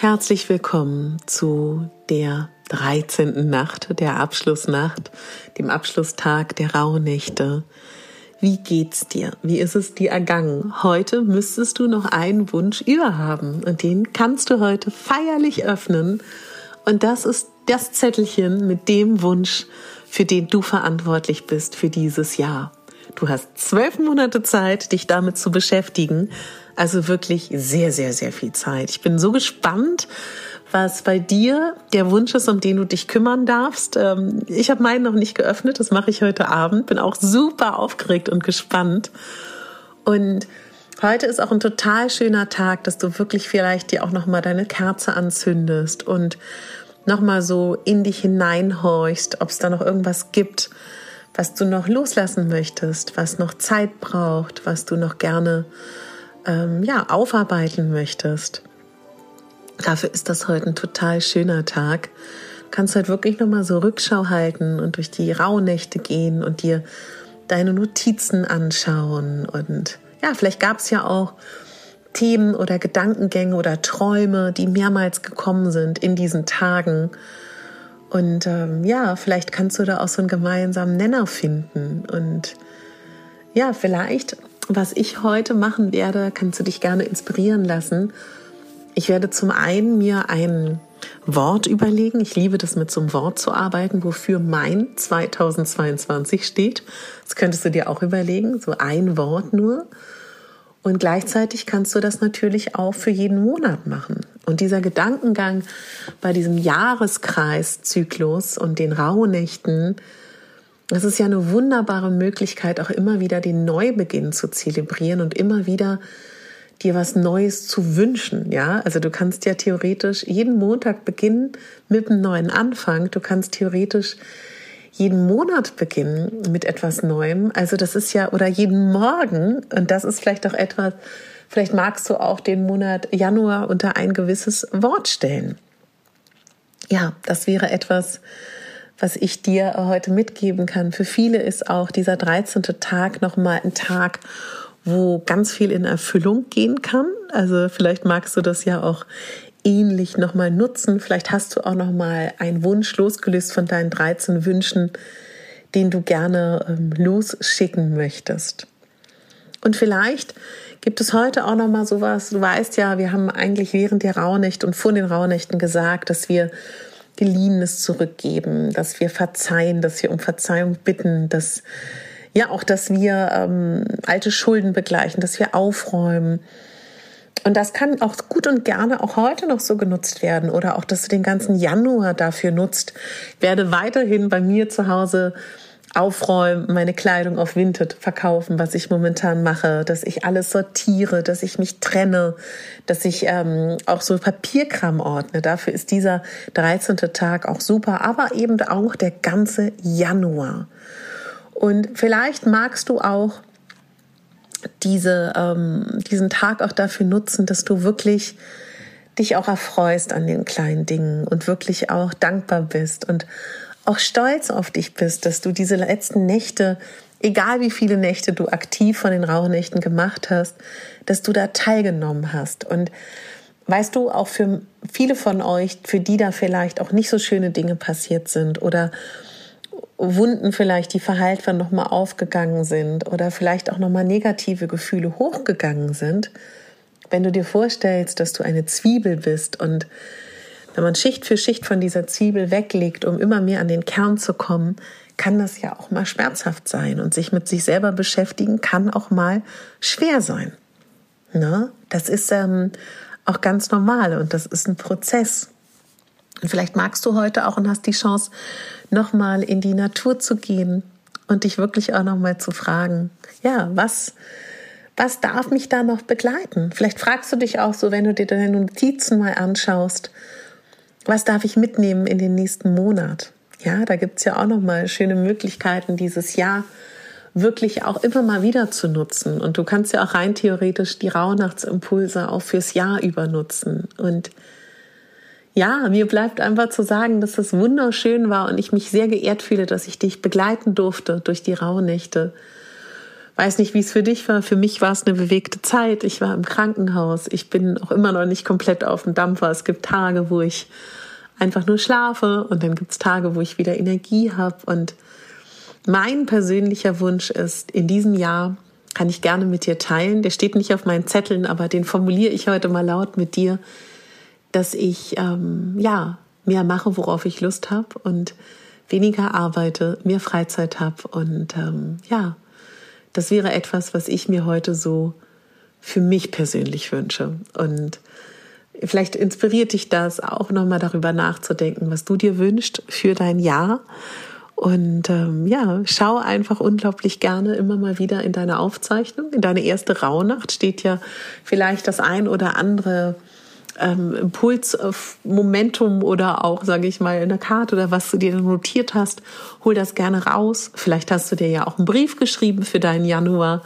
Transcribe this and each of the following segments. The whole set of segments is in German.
Herzlich willkommen zu der 13. Nacht, der Abschlussnacht, dem Abschlusstag der Rauhnächte. Wie geht's dir? Wie ist es dir ergangen? Heute müsstest du noch einen Wunsch überhaben und den kannst du heute feierlich öffnen. Und das ist das Zettelchen mit dem Wunsch, für den du verantwortlich bist für dieses Jahr. Du hast zwölf Monate Zeit, dich damit zu beschäftigen. Also wirklich sehr, sehr, sehr viel Zeit. Ich bin so gespannt, was bei dir der Wunsch ist, um den du dich kümmern darfst. Ähm, ich habe meinen noch nicht geöffnet, das mache ich heute Abend. Bin auch super aufgeregt und gespannt. Und heute ist auch ein total schöner Tag, dass du wirklich vielleicht dir auch noch mal deine Kerze anzündest und noch mal so in dich hineinhorchst, ob es da noch irgendwas gibt, was du noch loslassen möchtest, was noch Zeit braucht, was du noch gerne ähm, ja, aufarbeiten möchtest. Dafür ist das heute ein total schöner Tag. Du kannst halt wirklich nochmal so Rückschau halten und durch die Rauhnächte gehen und dir deine Notizen anschauen. Und ja, vielleicht gab es ja auch Themen oder Gedankengänge oder Träume, die mehrmals gekommen sind in diesen Tagen. Und ähm, ja, vielleicht kannst du da auch so einen gemeinsamen Nenner finden. Und ja, vielleicht was ich heute machen werde, kannst du dich gerne inspirieren lassen. Ich werde zum einen mir ein Wort überlegen. Ich liebe das mit so einem Wort zu arbeiten, wofür mein 2022 steht. Das könntest du dir auch überlegen, so ein Wort nur. Und gleichzeitig kannst du das natürlich auch für jeden Monat machen. Und dieser Gedankengang bei diesem Jahreskreiszyklus und den Rauhnächten, es ist ja eine wunderbare Möglichkeit, auch immer wieder den Neubeginn zu zelebrieren und immer wieder dir was Neues zu wünschen, ja? Also du kannst ja theoretisch jeden Montag beginnen mit einem neuen Anfang. Du kannst theoretisch jeden Monat beginnen mit etwas Neuem. Also das ist ja, oder jeden Morgen. Und das ist vielleicht auch etwas, vielleicht magst du auch den Monat Januar unter ein gewisses Wort stellen. Ja, das wäre etwas, was ich dir heute mitgeben kann. Für viele ist auch dieser 13. Tag nochmal ein Tag, wo ganz viel in Erfüllung gehen kann. Also vielleicht magst du das ja auch ähnlich nochmal nutzen. Vielleicht hast du auch nochmal einen Wunsch losgelöst von deinen 13 Wünschen, den du gerne ähm, losschicken möchtest. Und vielleicht gibt es heute auch nochmal sowas. Du weißt ja, wir haben eigentlich während der Rauhnächte und vor den Rauhnächten gesagt, dass wir Geliehenes zurückgeben, dass wir verzeihen, dass wir um Verzeihung bitten, dass ja auch, dass wir ähm, alte Schulden begleichen, dass wir aufräumen. Und das kann auch gut und gerne auch heute noch so genutzt werden oder auch, dass du den ganzen Januar dafür nutzt. Ich werde weiterhin bei mir zu Hause aufräumen, meine Kleidung auf Vinted verkaufen, was ich momentan mache, dass ich alles sortiere, dass ich mich trenne, dass ich ähm, auch so Papierkram ordne. Dafür ist dieser 13. Tag auch super, aber eben auch der ganze Januar. Und vielleicht magst du auch diese, ähm, diesen Tag auch dafür nutzen, dass du wirklich dich auch erfreust an den kleinen Dingen und wirklich auch dankbar bist und auch stolz auf dich bist, dass du diese letzten Nächte, egal wie viele Nächte du aktiv von den Rauhnächten gemacht hast, dass du da teilgenommen hast. Und weißt du, auch für viele von euch, für die da vielleicht auch nicht so schöne Dinge passiert sind oder Wunden vielleicht, die verheilt waren, nochmal aufgegangen sind oder vielleicht auch nochmal negative Gefühle hochgegangen sind, wenn du dir vorstellst, dass du eine Zwiebel bist und wenn man Schicht für Schicht von dieser Zwiebel weglegt, um immer mehr an den Kern zu kommen, kann das ja auch mal schmerzhaft sein. Und sich mit sich selber beschäftigen kann auch mal schwer sein. Ne? Das ist ähm, auch ganz normal und das ist ein Prozess. Und vielleicht magst du heute auch und hast die Chance, nochmal in die Natur zu gehen und dich wirklich auch nochmal zu fragen, ja, was Was darf mich da noch begleiten? Vielleicht fragst du dich auch so, wenn du dir deine Notizen mal anschaust, was darf ich mitnehmen in den nächsten Monat? Ja, da gibt's ja auch noch mal schöne Möglichkeiten, dieses Jahr wirklich auch immer mal wieder zu nutzen. Und du kannst ja auch rein theoretisch die Rauhnachtsimpulse auch fürs Jahr über nutzen. Und ja, mir bleibt einfach zu sagen, dass es wunderschön war und ich mich sehr geehrt fühle, dass ich dich begleiten durfte durch die Rauhnächte. Weiß nicht, wie es für dich war. Für mich war es eine bewegte Zeit. Ich war im Krankenhaus. Ich bin auch immer noch nicht komplett auf dem Dampfer. Es gibt Tage, wo ich einfach nur schlafe und dann gibt es Tage, wo ich wieder Energie habe. Und mein persönlicher Wunsch ist, in diesem Jahr kann ich gerne mit dir teilen. Der steht nicht auf meinen Zetteln, aber den formuliere ich heute mal laut mit dir, dass ich ähm, ja mehr mache, worauf ich Lust habe und weniger arbeite, mehr Freizeit habe und ähm, ja, das wäre etwas, was ich mir heute so für mich persönlich wünsche und Vielleicht inspiriert dich das auch nochmal darüber nachzudenken, was du dir wünschst für dein Jahr. Und ähm, ja, schau einfach unglaublich gerne immer mal wieder in deine Aufzeichnung. In deine erste Rauhnacht steht ja vielleicht das ein oder andere ähm, Impuls, äh, Momentum oder auch, sage ich mal, in der Karte oder was du dir notiert hast. Hol das gerne raus. Vielleicht hast du dir ja auch einen Brief geschrieben für deinen Januar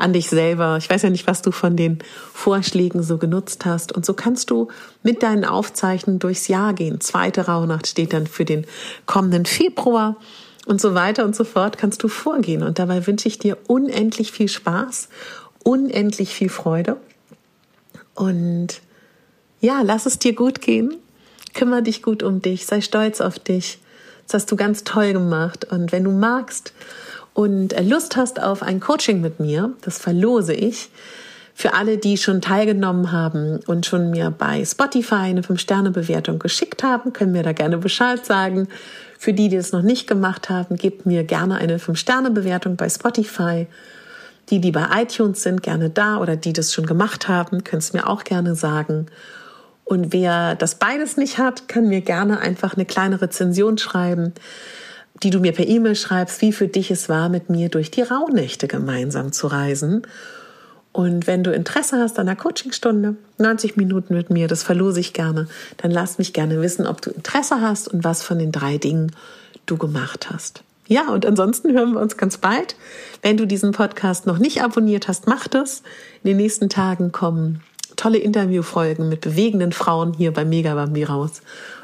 an dich selber. Ich weiß ja nicht, was du von den Vorschlägen so genutzt hast. Und so kannst du mit deinen Aufzeichnungen durchs Jahr gehen. Zweite Rauhnacht steht dann für den kommenden Februar und so weiter und so fort kannst du vorgehen. Und dabei wünsche ich dir unendlich viel Spaß, unendlich viel Freude. Und ja, lass es dir gut gehen. Kümmere dich gut um dich. Sei stolz auf dich. Das hast du ganz toll gemacht. Und wenn du magst, und äh, Lust hast auf ein Coaching mit mir, das verlose ich. Für alle, die schon teilgenommen haben und schon mir bei Spotify eine 5-Sterne-Bewertung geschickt haben, können mir da gerne Bescheid sagen. Für die, die es noch nicht gemacht haben, gebt mir gerne eine 5-Sterne-Bewertung bei Spotify. Die, die bei iTunes sind, gerne da oder die das schon gemacht haben, können es mir auch gerne sagen. Und wer das beides nicht hat, kann mir gerne einfach eine kleine Rezension schreiben die du mir per E-Mail schreibst, wie für dich es war, mit mir durch die Rauhnächte gemeinsam zu reisen. Und wenn du Interesse hast an einer Coachingstunde, 90 Minuten mit mir, das verlose ich gerne, dann lass mich gerne wissen, ob du Interesse hast und was von den drei Dingen du gemacht hast. Ja, und ansonsten hören wir uns ganz bald. Wenn du diesen Podcast noch nicht abonniert hast, mach das. In den nächsten Tagen kommen tolle Interviewfolgen mit bewegenden Frauen hier bei Mega Bambi raus.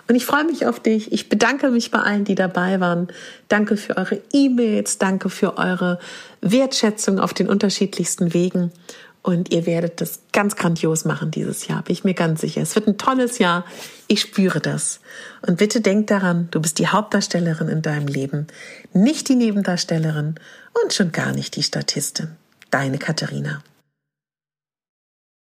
Und ich freue mich auf dich. Ich bedanke mich bei allen, die dabei waren. Danke für eure E-Mails. Danke für eure Wertschätzung auf den unterschiedlichsten Wegen. Und ihr werdet das ganz grandios machen dieses Jahr, bin ich mir ganz sicher. Es wird ein tolles Jahr. Ich spüre das. Und bitte denk daran, du bist die Hauptdarstellerin in deinem Leben, nicht die Nebendarstellerin und schon gar nicht die Statistin. Deine Katharina.